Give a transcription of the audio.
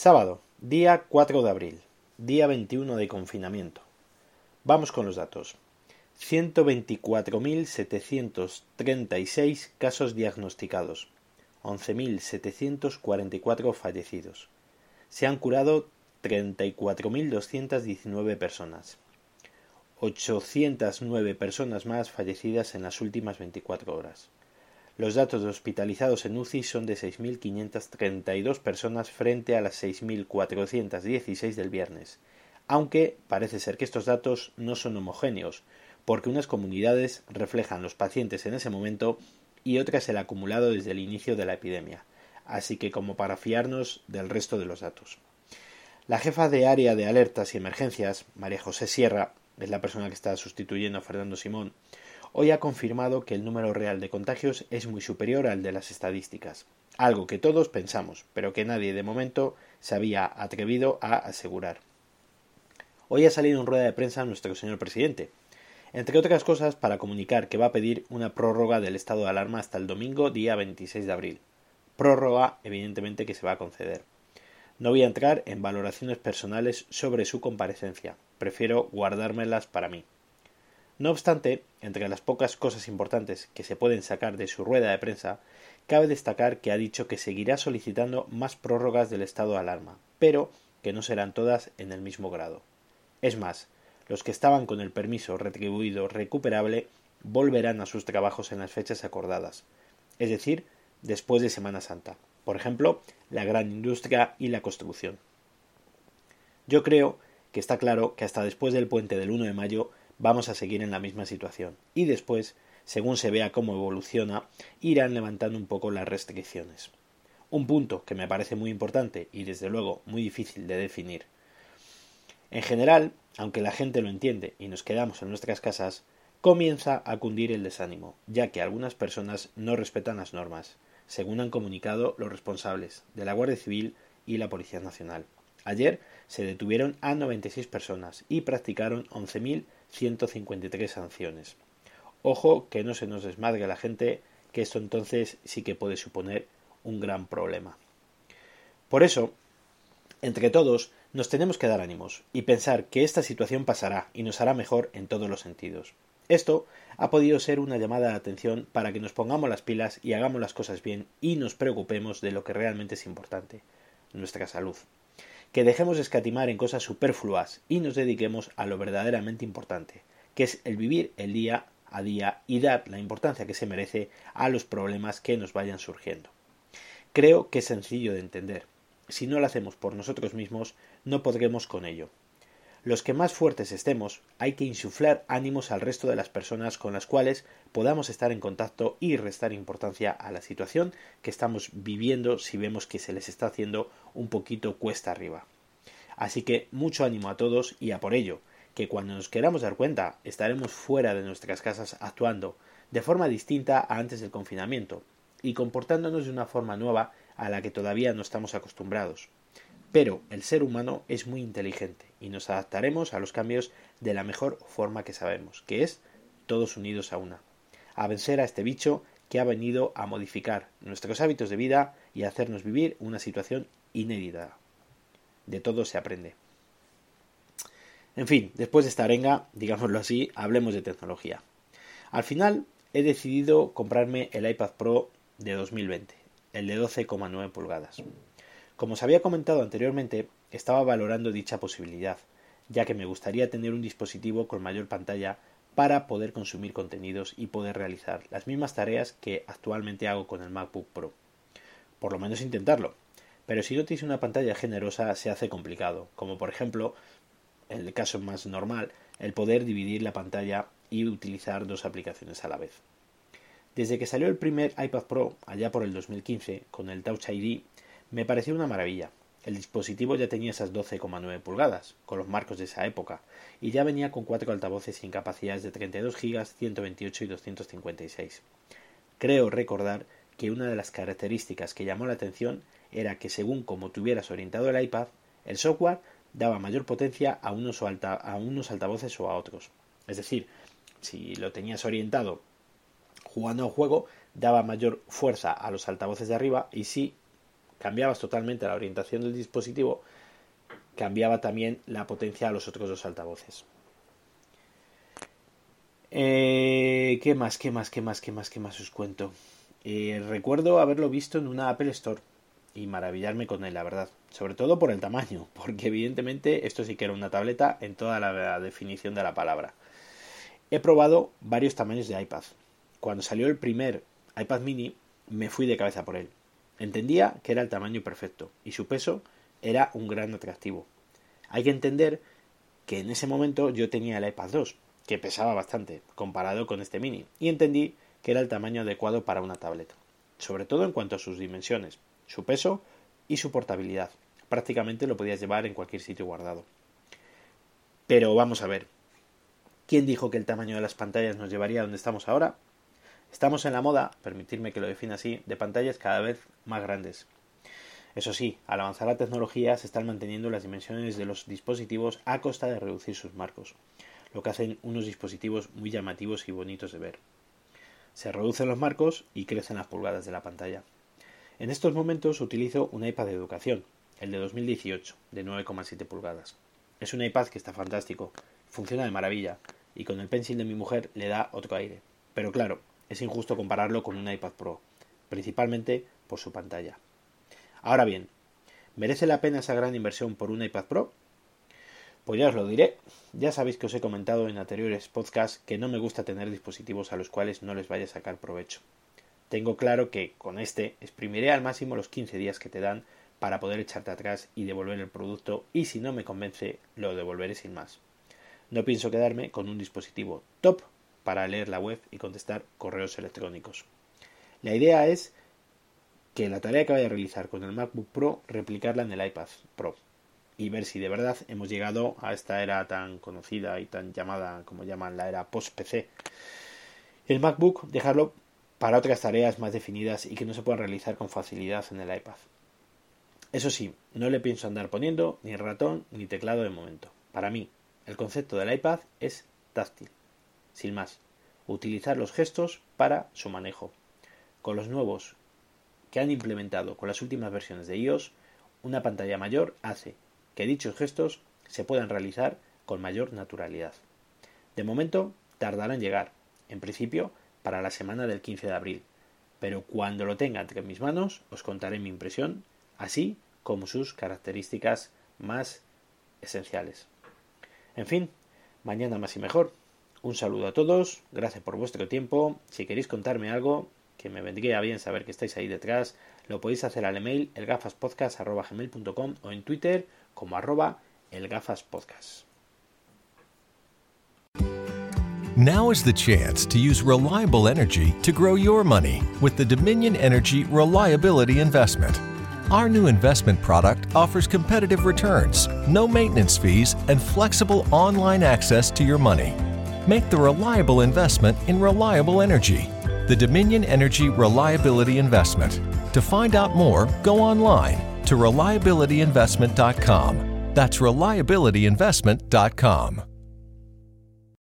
Sábado, día 4 de abril, día 21 de confinamiento. Vamos con los datos. 124.736 casos diagnosticados, 11.744 fallecidos. Se han curado 34.219 personas. 809 personas más fallecidas en las últimas 24 horas. Los datos de hospitalizados en UCI son de 6.532 personas frente a las 6.416 del viernes, aunque parece ser que estos datos no son homogéneos, porque unas comunidades reflejan los pacientes en ese momento y otras el acumulado desde el inicio de la epidemia, así que como para fiarnos del resto de los datos. La jefa de área de alertas y emergencias, María José Sierra, es la persona que está sustituyendo a Fernando Simón, hoy ha confirmado que el número real de contagios es muy superior al de las estadísticas, algo que todos pensamos, pero que nadie de momento se había atrevido a asegurar. Hoy ha salido en rueda de prensa nuestro señor presidente, entre otras cosas para comunicar que va a pedir una prórroga del estado de alarma hasta el domingo día 26 de abril. Prórroga, evidentemente, que se va a conceder. No voy a entrar en valoraciones personales sobre su comparecencia, prefiero guardármelas para mí. No obstante, entre las pocas cosas importantes que se pueden sacar de su rueda de prensa, cabe destacar que ha dicho que seguirá solicitando más prórrogas del estado de alarma, pero que no serán todas en el mismo grado. Es más, los que estaban con el permiso retribuido recuperable volverán a sus trabajos en las fechas acordadas, es decir, después de Semana Santa, por ejemplo, la gran industria y la construcción. Yo creo que está claro que hasta después del puente del 1 de mayo vamos a seguir en la misma situación y después, según se vea cómo evoluciona, irán levantando un poco las restricciones. Un punto que me parece muy importante y desde luego muy difícil de definir. En general, aunque la gente lo entiende y nos quedamos en nuestras casas, comienza a cundir el desánimo, ya que algunas personas no respetan las normas, según han comunicado los responsables de la Guardia Civil y la Policía Nacional. Ayer se detuvieron a 96 personas y practicaron 11.153 sanciones. Ojo que no se nos desmadre la gente, que esto entonces sí que puede suponer un gran problema. Por eso, entre todos, nos tenemos que dar ánimos y pensar que esta situación pasará y nos hará mejor en todos los sentidos. Esto ha podido ser una llamada de atención para que nos pongamos las pilas y hagamos las cosas bien y nos preocupemos de lo que realmente es importante, nuestra salud que dejemos de escatimar en cosas superfluas y nos dediquemos a lo verdaderamente importante, que es el vivir el día a día y dar la importancia que se merece a los problemas que nos vayan surgiendo. Creo que es sencillo de entender. Si no lo hacemos por nosotros mismos, no podremos con ello. Los que más fuertes estemos, hay que insuflar ánimos al resto de las personas con las cuales podamos estar en contacto y restar importancia a la situación que estamos viviendo si vemos que se les está haciendo un poquito cuesta arriba. Así que mucho ánimo a todos y a por ello, que cuando nos queramos dar cuenta estaremos fuera de nuestras casas actuando de forma distinta a antes del confinamiento y comportándonos de una forma nueva a la que todavía no estamos acostumbrados. Pero el ser humano es muy inteligente y nos adaptaremos a los cambios de la mejor forma que sabemos, que es todos unidos a una, a vencer a este bicho que ha venido a modificar nuestros hábitos de vida y a hacernos vivir una situación inédita. De todo se aprende. En fin, después de esta arenga, digámoslo así, hablemos de tecnología. Al final he decidido comprarme el iPad Pro de 2020, el de 12,9 pulgadas. Como os había comentado anteriormente, estaba valorando dicha posibilidad, ya que me gustaría tener un dispositivo con mayor pantalla para poder consumir contenidos y poder realizar las mismas tareas que actualmente hago con el MacBook Pro. Por lo menos intentarlo. Pero si no tienes una pantalla generosa se hace complicado, como por ejemplo, en el caso más normal, el poder dividir la pantalla y utilizar dos aplicaciones a la vez. Desde que salió el primer iPad Pro, allá por el 2015, con el Touch ID, me pareció una maravilla. El dispositivo ya tenía esas 12,9 pulgadas, con los marcos de esa época, y ya venía con cuatro altavoces sin capacidades de 32 GB, 128 y 256. Creo recordar que una de las características que llamó la atención era que según como tuvieras orientado el iPad, el software daba mayor potencia a unos, a unos altavoces o a otros. Es decir, si lo tenías orientado jugando a un juego, daba mayor fuerza a los altavoces de arriba y si cambiabas totalmente la orientación del dispositivo, cambiaba también la potencia a los otros dos altavoces. Eh, ¿Qué más? ¿Qué más? ¿Qué más? ¿Qué más? ¿Qué más os cuento? Eh, recuerdo haberlo visto en una Apple Store y maravillarme con él, la verdad. Sobre todo por el tamaño, porque evidentemente esto sí que era una tableta en toda la definición de la palabra. He probado varios tamaños de iPad. Cuando salió el primer iPad mini, me fui de cabeza por él. Entendía que era el tamaño perfecto y su peso era un gran atractivo. Hay que entender que en ese momento yo tenía el iPad 2, que pesaba bastante comparado con este mini, y entendí que era el tamaño adecuado para una tableta, sobre todo en cuanto a sus dimensiones, su peso y su portabilidad. Prácticamente lo podías llevar en cualquier sitio guardado. Pero vamos a ver, ¿quién dijo que el tamaño de las pantallas nos llevaría a donde estamos ahora? Estamos en la moda, permitirme que lo defina así, de pantallas cada vez más grandes. Eso sí, al avanzar la tecnología se están manteniendo las dimensiones de los dispositivos a costa de reducir sus marcos, lo que hacen unos dispositivos muy llamativos y bonitos de ver. Se reducen los marcos y crecen las pulgadas de la pantalla. En estos momentos utilizo un iPad de educación, el de 2018, de 9,7 pulgadas. Es un iPad que está fantástico, funciona de maravilla, y con el pencil de mi mujer le da otro aire. Pero claro, es injusto compararlo con un iPad Pro, principalmente por su pantalla. Ahora bien, ¿merece la pena esa gran inversión por un iPad Pro? Pues ya os lo diré. Ya sabéis que os he comentado en anteriores podcasts que no me gusta tener dispositivos a los cuales no les vaya a sacar provecho. Tengo claro que con este exprimiré al máximo los 15 días que te dan para poder echarte atrás y devolver el producto y si no me convence lo devolveré sin más. No pienso quedarme con un dispositivo top para leer la web y contestar correos electrónicos. La idea es que la tarea que vaya a realizar con el MacBook Pro replicarla en el iPad Pro y ver si de verdad hemos llegado a esta era tan conocida y tan llamada como llaman la era post-PC. El MacBook dejarlo para otras tareas más definidas y que no se puedan realizar con facilidad en el iPad. Eso sí, no le pienso andar poniendo ni ratón ni teclado de momento. Para mí, el concepto del iPad es táctil sin más, utilizar los gestos para su manejo. Con los nuevos que han implementado con las últimas versiones de iOS, una pantalla mayor hace que dichos gestos se puedan realizar con mayor naturalidad. De momento, tardará en llegar, en principio, para la semana del 15 de abril, pero cuando lo tenga entre mis manos os contaré mi impresión, así como sus características más esenciales. En fin, mañana más y mejor. Un saludo a todos, gracias por vuestro tiempo. Si queréis contarme algo, que me vendría bien saber que estáis ahí detrás, lo podéis hacer al email elgafaspodcast.com o en Twitter como arroba elgafaspodcast. Now is the chance to use reliable energy to grow your money with the Dominion Energy Reliability Investment. Our new investment product offers competitive returns, no maintenance fees, and flexible online access to your money. Make the reliable investment in reliable energy. The Dominion Energy Reliability Investment. To find out more, go online to reliabilityinvestment.com. That's reliabilityinvestment.com.